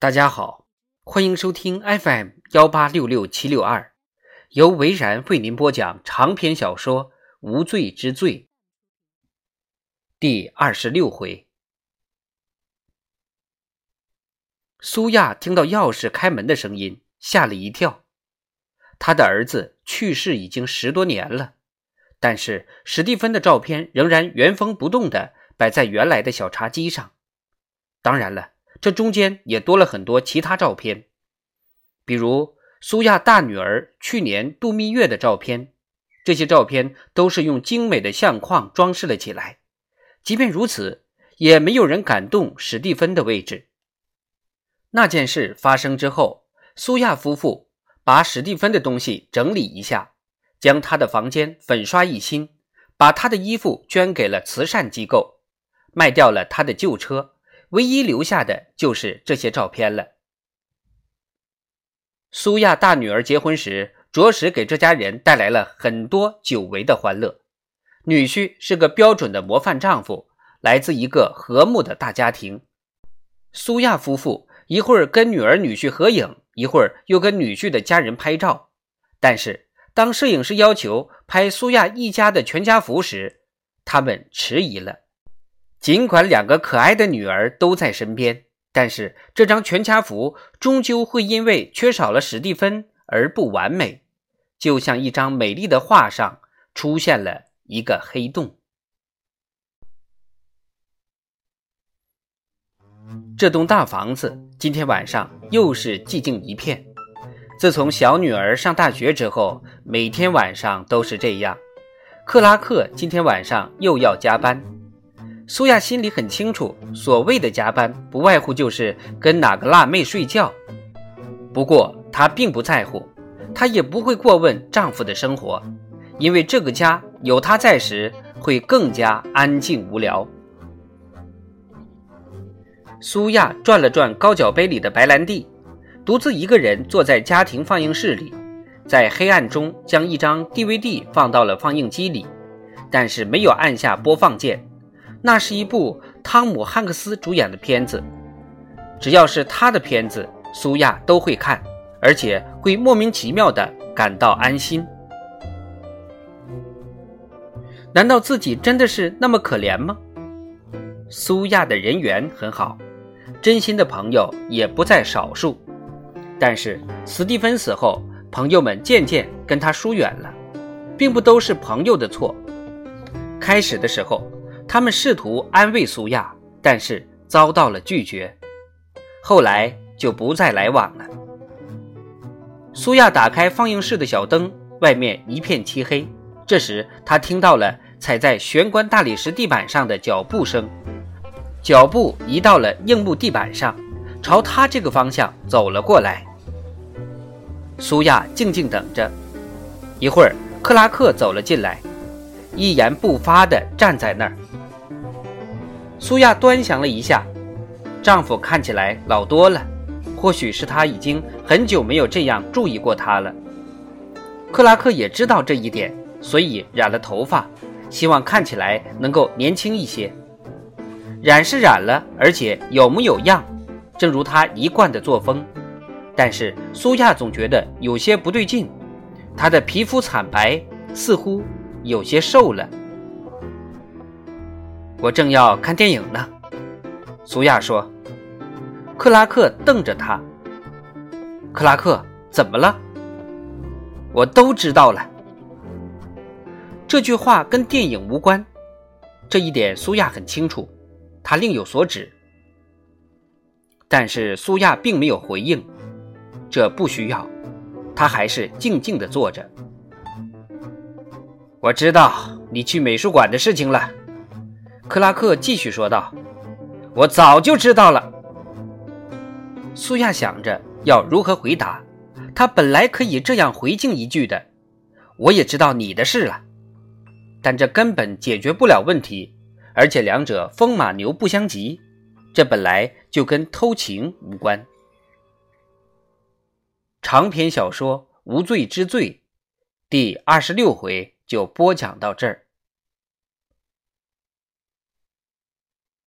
大家好，欢迎收听 FM 幺八六六七六二，由维然为您播讲长篇小说《无罪之罪》第二十六回。苏亚听到钥匙开门的声音，吓了一跳。他的儿子去世已经十多年了，但是史蒂芬的照片仍然原封不动的摆在原来的小茶几上。当然了。这中间也多了很多其他照片，比如苏亚大女儿去年度蜜月的照片。这些照片都是用精美的相框装饰了起来。即便如此，也没有人敢动史蒂芬的位置。那件事发生之后，苏亚夫妇把史蒂芬的东西整理一下，将他的房间粉刷一新，把他的衣服捐给了慈善机构，卖掉了他的旧车。唯一留下的就是这些照片了。苏亚大女儿结婚时，着实给这家人带来了很多久违的欢乐。女婿是个标准的模范丈夫，来自一个和睦的大家庭。苏亚夫妇一会儿跟女儿女婿合影，一会儿又跟女婿的家人拍照。但是当摄影师要求拍苏亚一家的全家福时，他们迟疑了。尽管两个可爱的女儿都在身边，但是这张全家福终究会因为缺少了史蒂芬而不完美，就像一张美丽的画上出现了一个黑洞。这栋大房子今天晚上又是寂静一片。自从小女儿上大学之后，每天晚上都是这样。克拉克今天晚上又要加班。苏亚心里很清楚，所谓的加班不外乎就是跟哪个辣妹睡觉。不过她并不在乎，她也不会过问丈夫的生活，因为这个家有她在时会更加安静无聊。苏亚转了转高脚杯里的白兰地，独自一个人坐在家庭放映室里，在黑暗中将一张 DVD 放到了放映机里，但是没有按下播放键。那是一部汤姆·汉克斯主演的片子，只要是他的片子，苏亚都会看，而且会莫名其妙的感到安心。难道自己真的是那么可怜吗？苏亚的人缘很好，真心的朋友也不在少数，但是斯蒂芬死后，朋友们渐渐跟他疏远了，并不都是朋友的错。开始的时候。他们试图安慰苏亚，但是遭到了拒绝。后来就不再来往了。苏亚打开放映室的小灯，外面一片漆黑。这时，他听到了踩在玄关大理石地板上的脚步声，脚步移到了硬木地板上，朝他这个方向走了过来。苏亚静静等着。一会儿，克拉克走了进来，一言不发地站在那儿。苏亚端详了一下，丈夫看起来老多了，或许是他已经很久没有这样注意过她了。克拉克也知道这一点，所以染了头发，希望看起来能够年轻一些。染是染了，而且有模有样，正如他一贯的作风。但是苏亚总觉得有些不对劲，她的皮肤惨白，似乎有些瘦了。我正要看电影呢，苏亚说。克拉克瞪着他。克拉克，怎么了？我都知道了。这句话跟电影无关，这一点苏亚很清楚，他另有所指。但是苏亚并没有回应，这不需要，他还是静静的坐着。我知道你去美术馆的事情了。克拉克继续说道：“我早就知道了。”苏亚想着要如何回答，他本来可以这样回敬一句的：“我也知道你的事了。”但这根本解决不了问题，而且两者风马牛不相及，这本来就跟偷情无关。长篇小说《无罪之罪》第二十六回就播讲到这儿。